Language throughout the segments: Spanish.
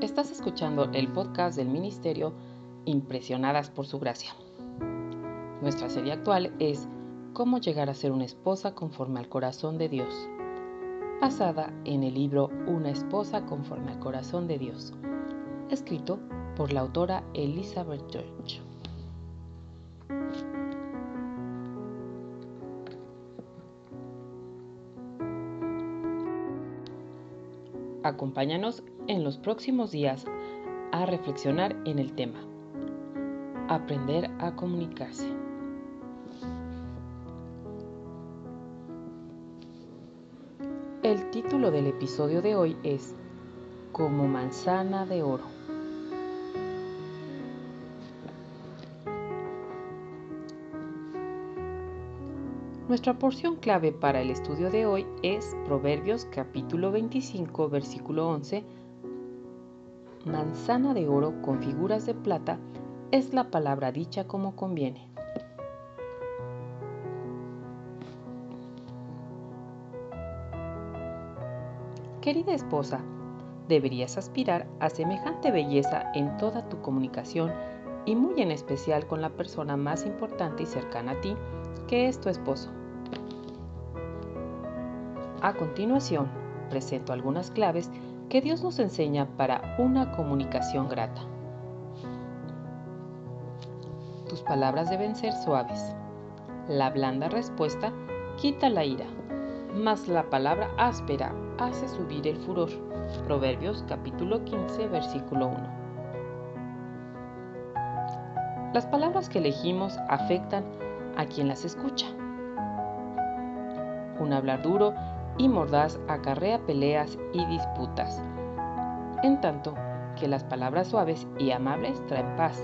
Estás escuchando el podcast del Ministerio Impresionadas por Su Gracia. Nuestra serie actual es Cómo llegar a ser una esposa conforme al corazón de Dios, basada en el libro Una esposa conforme al corazón de Dios, escrito por la autora Elizabeth George. Acompáñanos en los próximos días a reflexionar en el tema. Aprender a comunicarse. El título del episodio de hoy es Como manzana de oro. Nuestra porción clave para el estudio de hoy es Proverbios capítulo 25 versículo 11. Manzana de oro con figuras de plata es la palabra dicha como conviene. Querida esposa, deberías aspirar a semejante belleza en toda tu comunicación y muy en especial con la persona más importante y cercana a ti, que es tu esposo. A continuación, presento algunas claves que Dios nos enseña para una comunicación grata. Tus palabras deben ser suaves. La blanda respuesta quita la ira, mas la palabra áspera hace subir el furor. Proverbios capítulo 15 versículo 1. Las palabras que elegimos afectan a quien las escucha. Un hablar duro y mordaz acarrea peleas y disputas, en tanto que las palabras suaves y amables traen paz.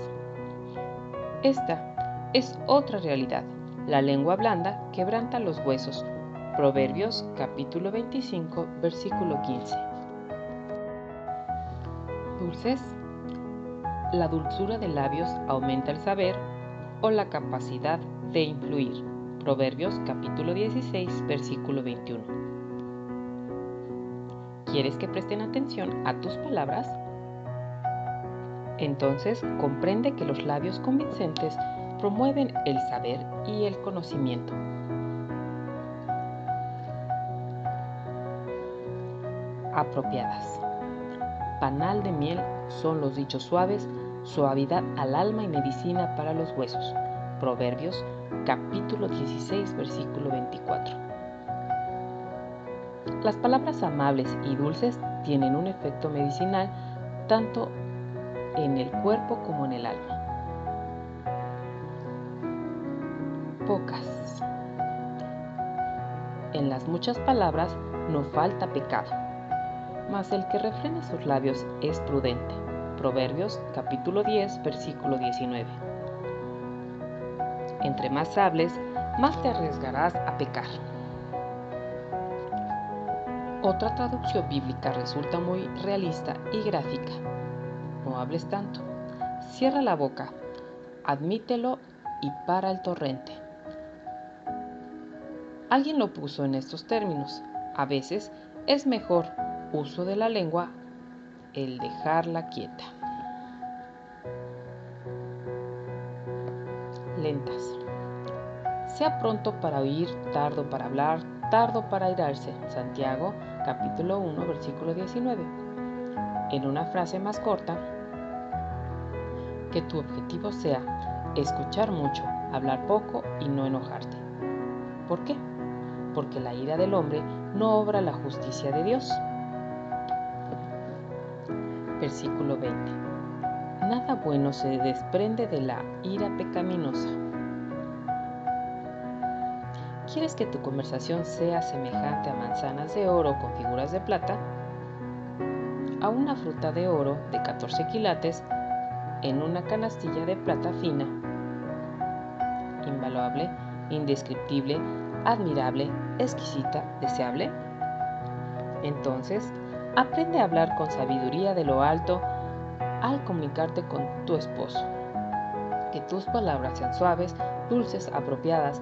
Esta es otra realidad. La lengua blanda quebranta los huesos. Proverbios capítulo 25 versículo 15. Dulces. La dulzura de labios aumenta el saber o la capacidad de influir. Proverbios capítulo 16 versículo 21. ¿Quieres que presten atención a tus palabras? Entonces comprende que los labios convincentes promueven el saber y el conocimiento. Apropiadas. Panal de miel son los dichos suaves, suavidad al alma y medicina para los huesos. Proverbios capítulo 16 versículo 24. Las palabras amables y dulces tienen un efecto medicinal tanto en el cuerpo como en el alma. Pocas. En las muchas palabras no falta pecado, mas el que refrena sus labios es prudente. Proverbios capítulo 10 versículo 19. Entre más hables, más te arriesgarás a pecar. Otra traducción bíblica resulta muy realista y gráfica. No hables tanto. Cierra la boca. Admítelo y para el torrente. Alguien lo puso en estos términos. A veces es mejor uso de la lengua el dejarla quieta. Lentas. Sea pronto para oír, tardo para hablar, tardo para airarse. Santiago capítulo 1 versículo 19. En una frase más corta, que tu objetivo sea escuchar mucho, hablar poco y no enojarte. ¿Por qué? Porque la ira del hombre no obra la justicia de Dios. Versículo 20. Nada bueno se desprende de la ira pecaminosa ¿Quieres que tu conversación sea semejante a manzanas de oro con figuras de plata? A una fruta de oro de 14 quilates en una canastilla de plata fina. Invaluable, indescriptible, admirable, exquisita, deseable. Entonces, aprende a hablar con sabiduría de lo alto al comunicarte con tu esposo. Que tus palabras sean suaves, dulces, apropiadas